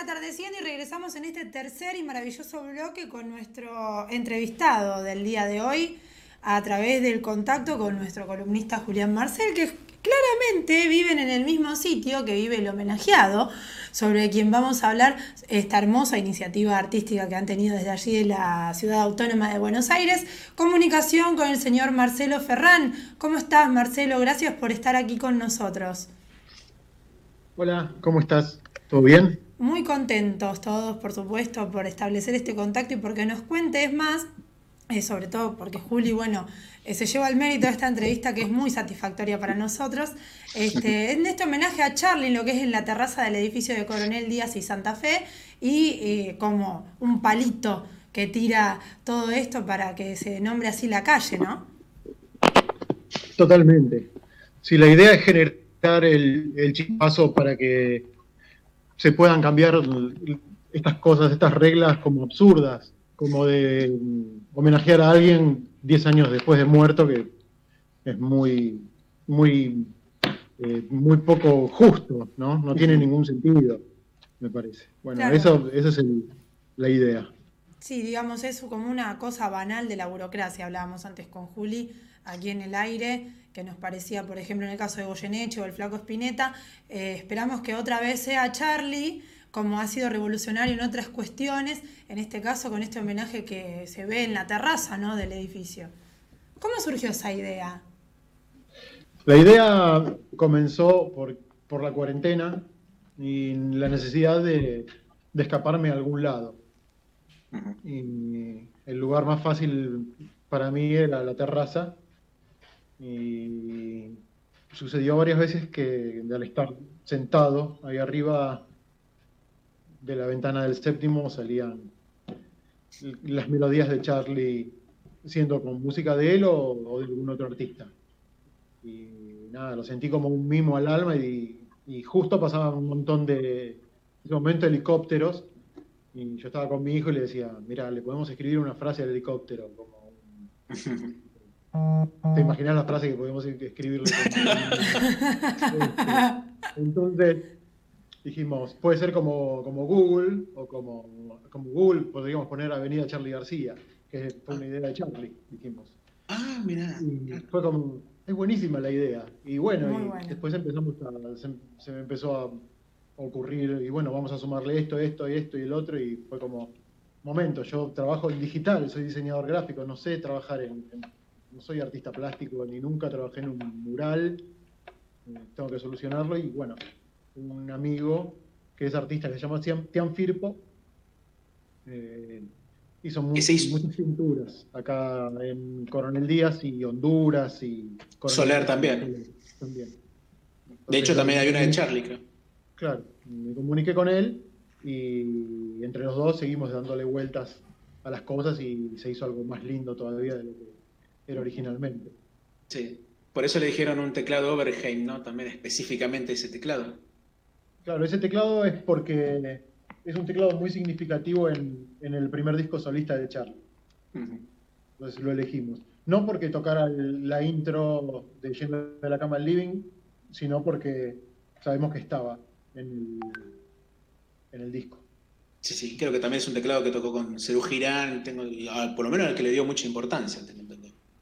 atardeciendo y regresamos en este tercer y maravilloso bloque con nuestro entrevistado del día de hoy a través del contacto con nuestro columnista Julián Marcel, que claramente viven en el mismo sitio que vive el homenajeado, sobre quien vamos a hablar esta hermosa iniciativa artística que han tenido desde allí de la ciudad autónoma de Buenos Aires. Comunicación con el señor Marcelo Ferrán. ¿Cómo estás, Marcelo? Gracias por estar aquí con nosotros. Hola, ¿cómo estás? ¿Todo bien? Muy contentos todos, por supuesto, por establecer este contacto y porque nos cuentes más eh, sobre todo porque Juli, bueno, eh, se lleva el mérito de esta entrevista que es muy satisfactoria para nosotros. Este, en este homenaje a Charlie, en lo que es en la terraza del edificio de Coronel Díaz y Santa Fe, y eh, como un palito que tira todo esto para que se nombre así la calle, ¿no? Totalmente. Si la idea es generar el, el chispazo para que se puedan cambiar estas cosas, estas reglas como absurdas, como de homenajear a alguien 10 años después de muerto, que es muy, muy, eh, muy poco justo, ¿no? No tiene ningún sentido, me parece. Bueno, eso, esa es la idea. Sí, digamos, es como una cosa banal de la burocracia, hablábamos antes con Juli, aquí en el aire, que nos parecía, por ejemplo, en el caso de Goyeneche o el Flaco Espineta, eh, esperamos que otra vez sea Charlie, como ha sido revolucionario en otras cuestiones, en este caso con este homenaje que se ve en la terraza ¿no? del edificio. ¿Cómo surgió esa idea? La idea comenzó por, por la cuarentena y la necesidad de, de, escaparme a algún lado. Y el lugar más fácil para mí era la terraza. Y sucedió varias veces que al estar sentado ahí arriba de la ventana del séptimo salían las melodías de Charlie siendo con música de él o, de algún otro artista. Y nada, lo sentí como un mimo al alma y, justo pasaban un montón de, momento, helicópteros y yo estaba con mi hijo y le decía, mira, le podemos escribir una frase al helicóptero, como ¿Te imaginas la frase que podemos escribirle? Entonces, dijimos, puede ser como, como Google o como, como Google, podríamos poner Avenida Charlie García, que fue una idea de Charlie, dijimos. Ah, mira. Fue como, es buenísima la idea. Y bueno, después empezamos se, me empezó a ocurrir, y bueno, vamos a sumarle esto, esto, y esto y el otro, y fue como, momento, yo trabajo en digital, soy diseñador gráfico, no sé trabajar en, no soy artista plástico, ni nunca trabajé en un mural, eh, tengo que solucionarlo, y bueno, un amigo que es artista que se llama Tian Firpo. Eh, hizo, muchas pinturas acá en Coronel Díaz y Honduras y Soler también. de hecho, también hay una de Charlie, creo. Claro, me comuniqué con él y entre los dos seguimos dándole vueltas a las cosas y se hizo algo más lindo todavía de lo que era originalmente. Sí, por eso le dijeron un teclado Overheim, ¿no? También específicamente ese teclado. Claro, ese teclado es porque es un teclado muy significativo en, el primer disco solista de Charlie. Entonces lo elegimos. No porque tocara la intro de Yendo de la cama al living, sino porque sabemos que estaba en el, en el disco. Sí, sí, creo que también es un teclado que tocó con Cerú Girán, tengo, ah, por lo menos al que le dio mucha importancia.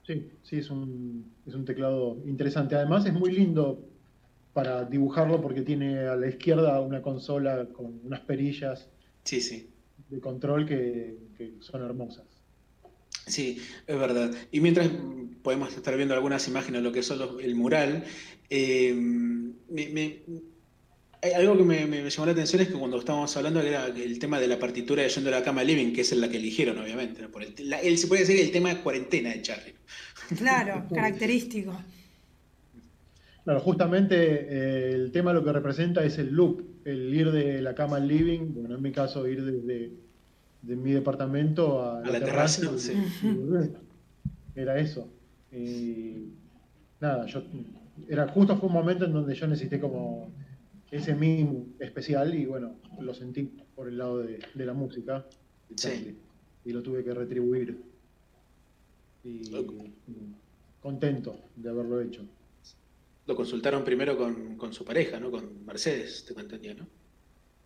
Sí, sí, es un, es un teclado interesante. Además es muy lindo para dibujarlo porque tiene a la izquierda una consola con unas perillas sí, sí. de control que, son hermosas. Sí, es verdad. Y mientras podemos estar viendo algunas imágenes de lo que es el mural, eh, algo que me, llamó la atención es que cuando estábamos hablando era el tema de la partitura de Yendo a la Cama Living, que es la que eligieron, obviamente. Por el, se puede decir el tema de cuarentena de Charlie. Claro, característico. Claro, justamente eh, el tema lo que representa es el loop, el ir de la cama al living, bueno, en mi caso ir desde de mi departamento a, la, terraza. Era eso. Y nada, yo era justo fue un momento en donde yo necesité como ese mimo especial y bueno, lo sentí por el lado de, la música y lo tuve que retribuir. y contento de haberlo hecho lo consultaron primero con, su pareja, ¿no? Con Mercedes, te entendía, ¿no?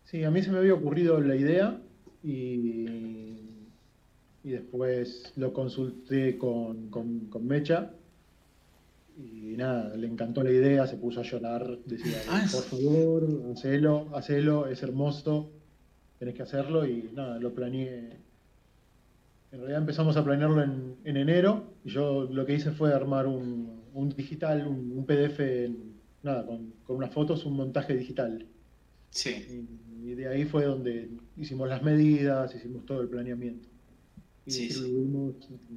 Sí, a mí se me había ocurrido la idea y, y después lo consulté con, con, Mecha y nada, le encantó la idea, se puso a llorar, decía, ah, por favor, hacelo, hacelo, es hermoso, tenés que hacerlo y nada, lo planeé. En realidad empezamos a planearlo en, enero y yo lo que hice fue armar un, digital, un, PDF, nada, con, con unas fotos, un montaje digital. Sí. Y, de ahí fue donde hicimos las medidas, hicimos todo el planeamiento. Y sí,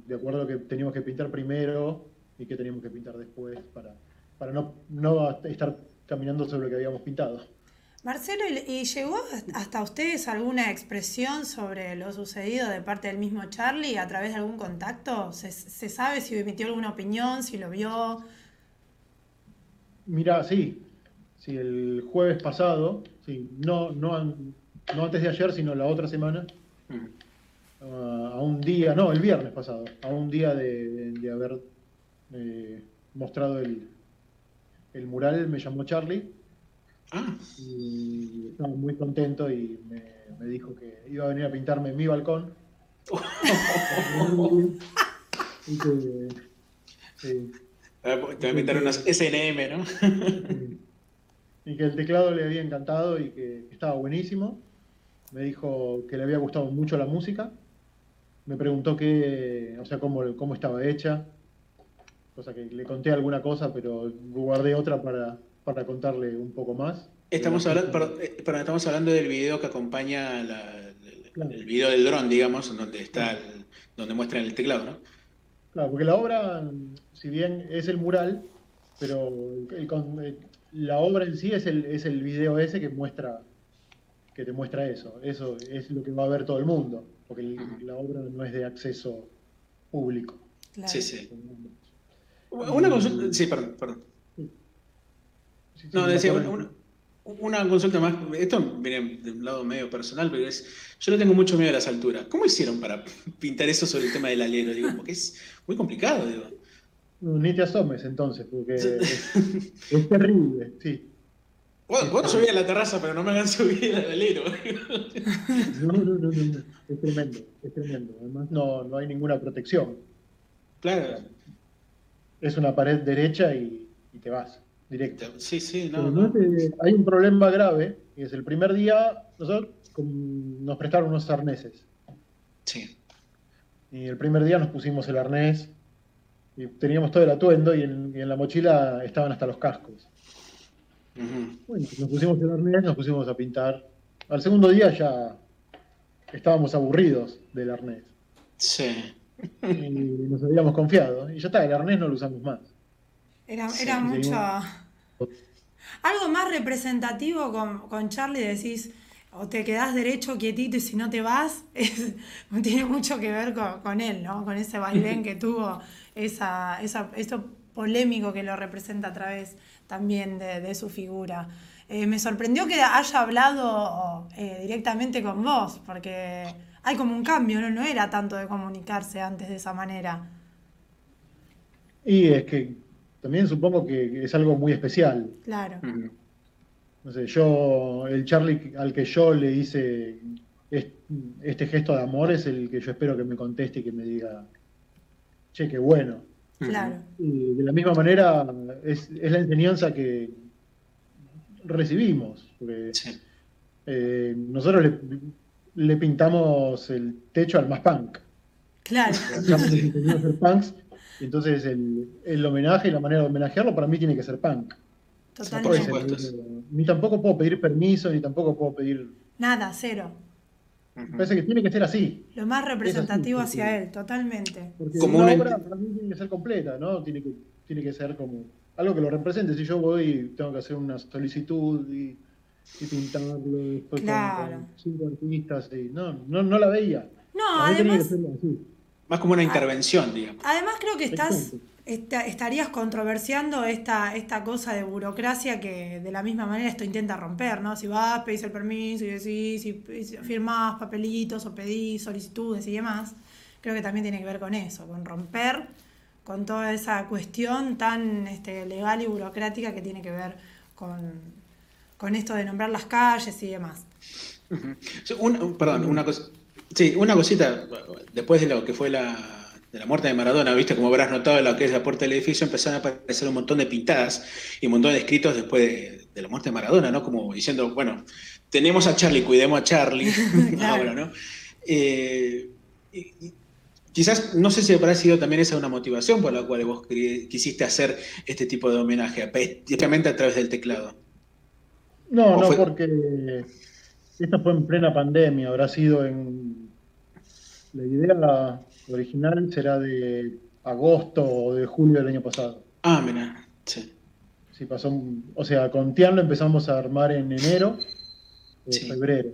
de acuerdo a que teníamos que pintar primero y que teníamos que pintar después para, para no, no estar caminando sobre lo que habíamos pintado. Marcelo, ¿y llegó hasta ustedes alguna expresión sobre lo sucedido de parte del mismo Charlie a través de algún contacto? ¿Se, se sabe si emitió alguna opinión, si lo vio? Mira, sí. Sí, el jueves pasado Sí, no, no, no antes de ayer, sino la otra semana. Ah, a un día, no, el viernes pasado, a un día de, haber eh, mostrado el, el mural, me llamó Charlie. Ah. Y estaba muy contento y me, dijo que iba a venir a pintarme en mi balcón. y que, Te voy a pintar unas SNM, ¿no? y que el teclado le había encantado y que estaba buenísimo. Me dijo que le había gustado mucho la música. Me preguntó qué, o sea, cómo, cómo estaba hecha. Cosa que le conté alguna cosa, pero guardé otra para, para contarle un poco más. Estamos hablando, eh, estamos hablando del video que acompaña el video del dron, digamos, donde está donde muestran el teclado, ¿no? Claro, porque la obra, si bien es el mural, pero el, la obra en sí es el, es el video ese que muestra que te muestra eso. Eso es lo que va a ver todo el mundo, porque la obra no es de acceso público. Sí, sí. Una consulta, sí, perdón, perdón. no, decía, una, consulta más, esto viene de un lado medio personal, pero es, yo le tengo mucho miedo a las alturas. ¿Cómo hicieron para pintar eso sobre el tema del alero? Digo, porque es muy complicado, digo. Ni te asomes entonces, porque es, terrible, sí. Bueno, puedo subir a la terraza, pero no me hagan subir al alero. No, no, no, no, es tremendo, es tremendo. Además, no, no hay ninguna protección. Claro. Es una pared derecha y, y te vas, directo. Sí, sí, no. hay un problema grave, y es el primer día, nosotros nos prestaron unos arneses. Sí. Y el primer día nos pusimos el arnés y teníamos todo el atuendo y en, la mochila estaban hasta los cascos. Bueno, nos pusimos el arnés, nos pusimos a pintar. Al segundo día ya estábamos aburridos del arnés. Sí. Y nos habíamos confiado. Y ya está, el arnés no lo usamos más. Era, era mucho. Algo más representativo con, con Charlie decís o te quedás derecho, quietito y si no te vas, tiene mucho que ver con, él, ¿no? Con ese vaivén que tuvo, esa, esa, esto polémico que lo representa a través también de, su figura. Eh, me sorprendió que haya hablado eh, directamente con vos, porque hay como un cambio, ¿no? No era tanto de comunicarse antes de esa manera. Y es que también supongo que es algo muy especial. Claro. No sé, yo, el Charlie al que yo le hice este gesto de amor es el que yo espero que me conteste y que me diga, che, qué bueno. Claro. Y de la misma manera es, la enseñanza que recibimos. Eh, nosotros le, pintamos el techo al más punk. Claro. punks, entonces el, el homenaje y la manera de homenajearlo para mí tiene que ser punk. Totalmente. Ni tampoco puedo pedir permiso, ni tampoco puedo pedir. Nada, cero. Parece que tiene que ser así. Lo más representativo hacia él, totalmente. Porque como una obra para mí tiene que ser completa, ¿no? Tiene que, tiene que ser como algo que lo represente. Si yo voy y tengo que hacer una solicitud y, pintarlo después claro. con, cinco artistas, y, no, no, no la veía. No, además. Más como una intervención, digamos. Además, creo que estás estarías controversiando esta, esta cosa de burocracia que de la misma manera esto intenta romper, ¿no? Si vas, pedís el permiso y decís, si firmás papelitos o pedís solicitudes y demás, creo que también tiene que ver con eso, con romper con toda esa cuestión tan este, legal y burocrática que tiene que ver con, con esto de nombrar las calles y demás. perdón, una cosa. Sí, una cosita, después de lo que fue la, de la muerte de Maradona, viste, como habrás notado en lo que es la puerta del edificio, empezaron a aparecer un montón de pintadas y un montón de escritos después de, la muerte de Maradona, ¿no? Como diciendo, bueno, tenemos a Charlie, cuidemos a Charlie ahora, ¿no? Eh, quizás, no sé si habrá sido también esa una motivación por la cual vos quisiste hacer este tipo de homenaje, especialmente a través del teclado. No, no, porque esta fue en plena pandemia, habrá sido en... La idea original será de agosto o de julio del año pasado. Ah, mira, sí. Sí, pasó, o sea, con Tian lo empezamos a armar en enero, o febrero.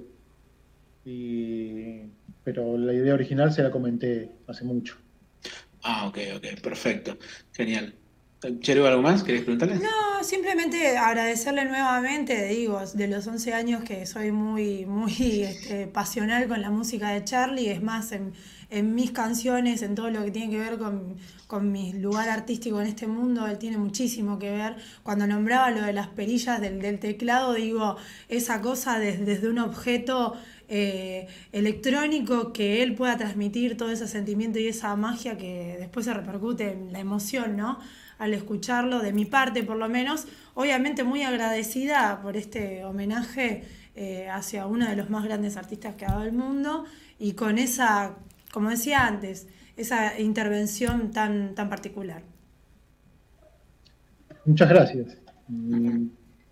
Y, pero la idea original se la comenté hace mucho. Ah, ok, ok, perfecto, genial. ¿Cheru, algo más? ¿Querés preguntarle? No, simplemente agradecerle nuevamente, digo, de los 11 años que soy muy, muy este, pasional con la música de Charlie, es más, en, mis canciones, en todo lo que tiene que ver con, mi lugar artístico en este mundo, él tiene muchísimo que ver. Cuando nombraba lo de las perillas del, teclado, digo, esa cosa desde un objeto eh, electrónico que él pueda transmitir todo ese sentimiento y esa magia que después se repercute en la emoción, ¿no? Al escucharlo, de mi parte por lo menos. Obviamente muy agradecida por este homenaje eh, hacia uno de los más grandes artistas que ha dado el mundo y con esa, como decía antes, esa intervención tan, tan particular. Muchas gracias.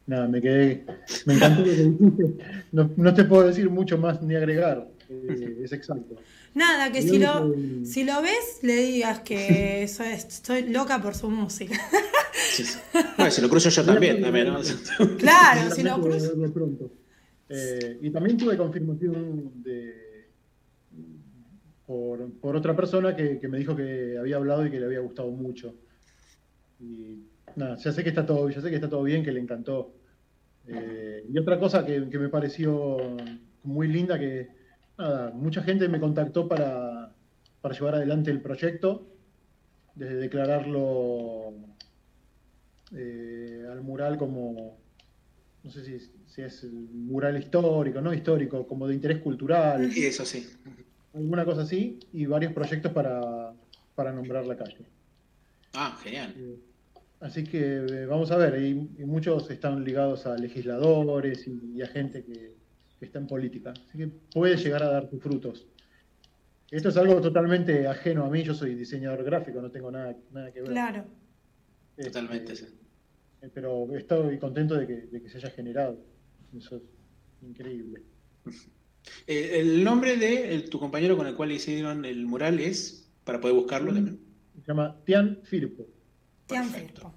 nada, me quedé, me encantó lo que dijiste. No, te puedo decir mucho más ni agregar, eh, es exacto. Nada, que si lo, si lo ves, le digas que soy, estoy loca por su música. Bueno, si lo cruzo yo también, también Claro, si lo cruzo. Eh, y también tuve confirmación de, por, por otra persona que, que, me dijo que había hablado y que le había gustado mucho. Y nada, ya sé que está todo, ya sé que está todo bien, que le encantó. Eh, y otra cosa que, que me pareció muy linda que nada, mucha gente me contactó para, llevar adelante el proyecto, desde declararlo eh, al mural como, no sé si, si es mural histórico, no histórico, como de interés cultural. Eso sí. Alguna cosa así, y varios proyectos para, nombrar la calle. Ah, genial. Eh, así que eh, vamos a ver, y, muchos están ligados a legisladores y a gente que, que está en política. Así que puede llegar a dar sus frutos. Esto es algo totalmente ajeno a mí, yo soy diseñador gráfico, no tengo nada, nada que ver. Claro. Este, Totalmente, sí. Eh, pero estoy contento de que, se haya generado. Eso es increíble. Eh, el nombre de tu compañero con el cual hicieron el mural es, para poder buscarlo también. Se llama Tian Firpo. Tian Firpo.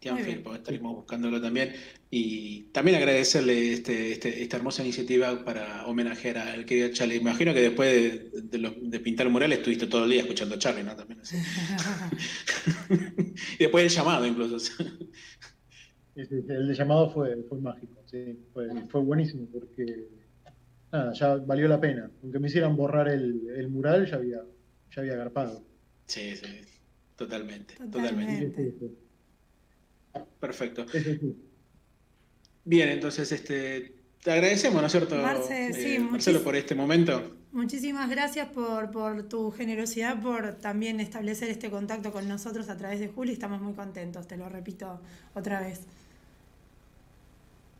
Estaremos buscándolo también. Y también agradecerle este, este, esta hermosa iniciativa para homenajear al querido Charlie. Imagino que después de, pintar el mural estuviste todo el día escuchando a Charlie, ¿no? También, y después el llamado incluso. el llamado fue, fue mágico, sí, fue, fue, buenísimo porque nada, ya valió la pena. Aunque me hicieran borrar el, mural, ya había, ya había agarpado. Sí, sí, totalmente, totalmente. Perfecto. Bien, entonces este, te agradecemos, ¿no es cierto, Marce, eh, Marcelo, por este momento? Muchísimas gracias por, por, tu generosidad, por también establecer este contacto con nosotros a través de Juli. Estamos muy contentos, te lo repito otra vez.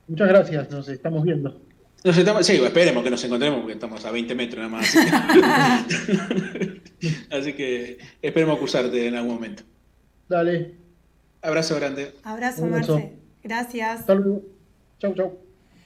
Muchas gracias, nos estamos viendo. Nos estamos, sí, esperemos que nos encontremos porque estamos a 20 metros nada más. Así que esperemos acusarte en algún momento. Dale. Abrazo grande. Abrazo, Marce. Gracias. Saludos. Chau, chau.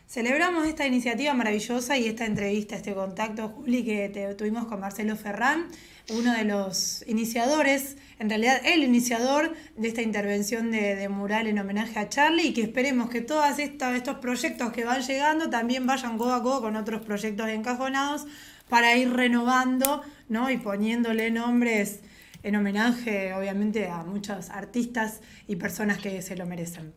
Celebramos esta iniciativa maravillosa y esta entrevista, este contacto, Juli, que tuvimos con Marcelo Ferrán, uno de los iniciadores, en realidad el iniciador de esta intervención de, mural en homenaje a Charlie y que esperemos que todos estos proyectos que van llegando también vayan codo a codo con otros proyectos encajonados para ir renovando ¿no? y poniéndole nombres en homenaje obviamente a muchos artistas y personas que se lo merecen.